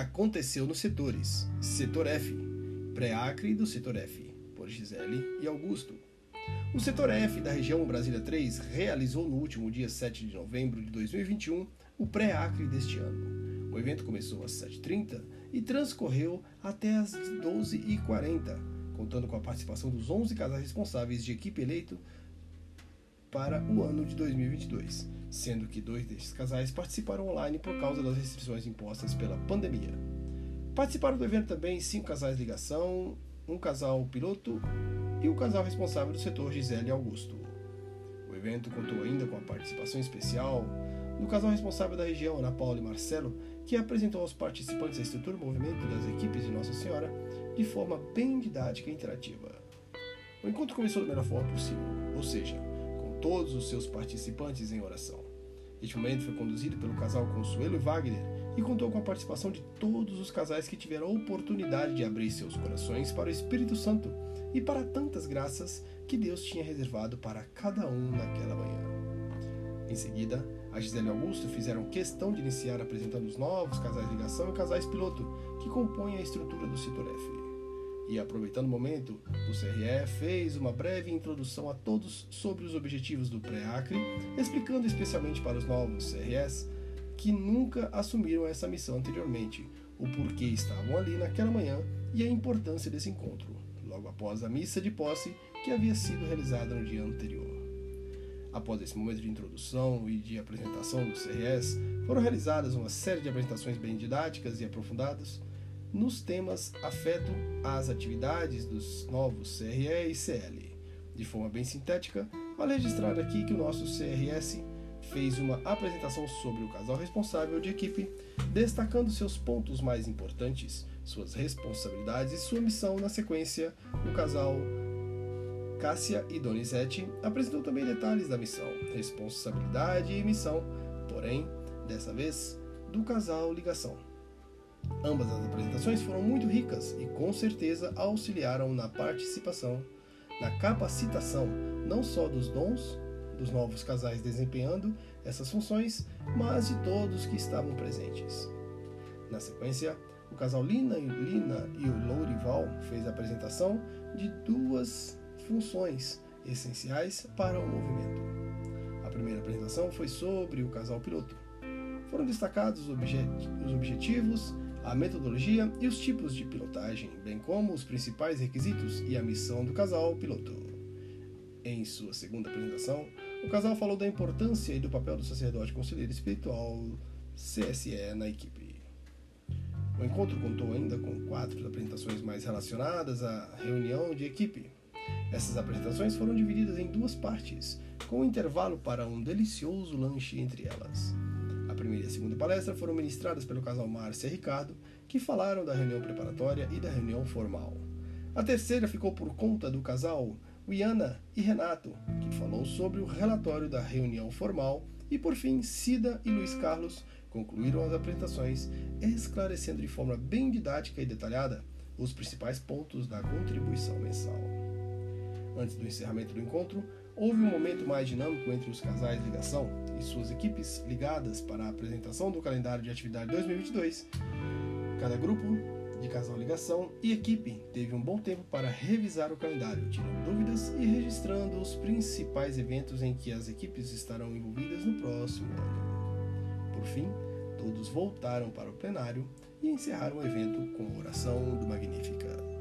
aconteceu nos setores Setor F, Pré-Acre do Setor F, por Gisele e Augusto. O Setor F da região Brasília 3 realizou no último dia 7 de novembro de 2021 o Pré-Acre deste ano. O evento começou às 7h30 e transcorreu até às 12h40, contando com a participação dos 11 casais responsáveis de equipe eleito para o ano de 2022, sendo que dois desses casais participaram online por causa das restrições impostas pela pandemia. Participaram do evento também cinco casais ligação, um casal piloto e o casal responsável do setor Gisele Augusto. O evento contou ainda com a participação especial do casal responsável da região, Ana Paula e Marcelo, que apresentou aos participantes a estrutura e movimento das equipes de Nossa Senhora de forma bem didática e interativa. O encontro começou da melhor forma possível, ou seja, todos os seus participantes em oração. Este momento foi conduzido pelo casal Consuelo e Wagner e contou com a participação de todos os casais que tiveram a oportunidade de abrir seus corações para o Espírito Santo e para tantas graças que Deus tinha reservado para cada um naquela manhã. Em seguida, a Gisele e Augusto fizeram questão de iniciar apresentando os novos casais ligação e casais piloto que compõem a estrutura do Setor F. E aproveitando o momento, o CRE fez uma breve introdução a todos sobre os objetivos do pré-ACRE, explicando especialmente para os novos CRS que nunca assumiram essa missão anteriormente, o porquê estavam ali naquela manhã e a importância desse encontro, logo após a missa de posse que havia sido realizada no dia anterior. Após esse momento de introdução e de apresentação dos CRS, foram realizadas uma série de apresentações bem didáticas e aprofundadas, nos temas afeto às atividades dos novos CRE e CL. De forma bem sintética, vale registrar aqui que o nosso CRS fez uma apresentação sobre o casal responsável de equipe, destacando seus pontos mais importantes, suas responsabilidades e sua missão. Na sequência, o casal Cássia e Donizete apresentou também detalhes da missão, responsabilidade e missão, porém, dessa vez, do casal Ligação. Ambas as apresentações foram muito ricas e com certeza auxiliaram na participação, na capacitação não só dos dons dos novos casais desempenhando essas funções, mas de todos que estavam presentes. Na sequência, o casal Lina e, Lina e o Lourival fez a apresentação de duas funções essenciais para o movimento. A primeira apresentação foi sobre o casal piloto. Foram destacados os, os objetivos, a metodologia e os tipos de pilotagem, bem como os principais requisitos e a missão do casal piloto. Em sua segunda apresentação, o casal falou da importância e do papel do sacerdote conselheiro espiritual CSE na equipe. O encontro contou ainda com quatro apresentações mais relacionadas à reunião de equipe. Essas apresentações foram divididas em duas partes, com um intervalo para um delicioso lanche entre elas primeira e a segunda palestra foram ministradas pelo casal Márcia e Ricardo, que falaram da reunião preparatória e da reunião formal. A terceira ficou por conta do casal Wiana e Renato, que falou sobre o relatório da reunião formal, e por fim, Cida e Luiz Carlos concluíram as apresentações, esclarecendo de forma bem didática e detalhada os principais pontos da contribuição mensal. Antes do encerramento do encontro, houve um momento mais dinâmico entre os casais ligação e suas equipes ligadas para a apresentação do calendário de atividade 2022. Cada grupo de casal ligação e equipe teve um bom tempo para revisar o calendário, tirando dúvidas e registrando os principais eventos em que as equipes estarão envolvidas no próximo ano. Por fim, todos voltaram para o plenário e encerraram o evento com a oração do Magnífica.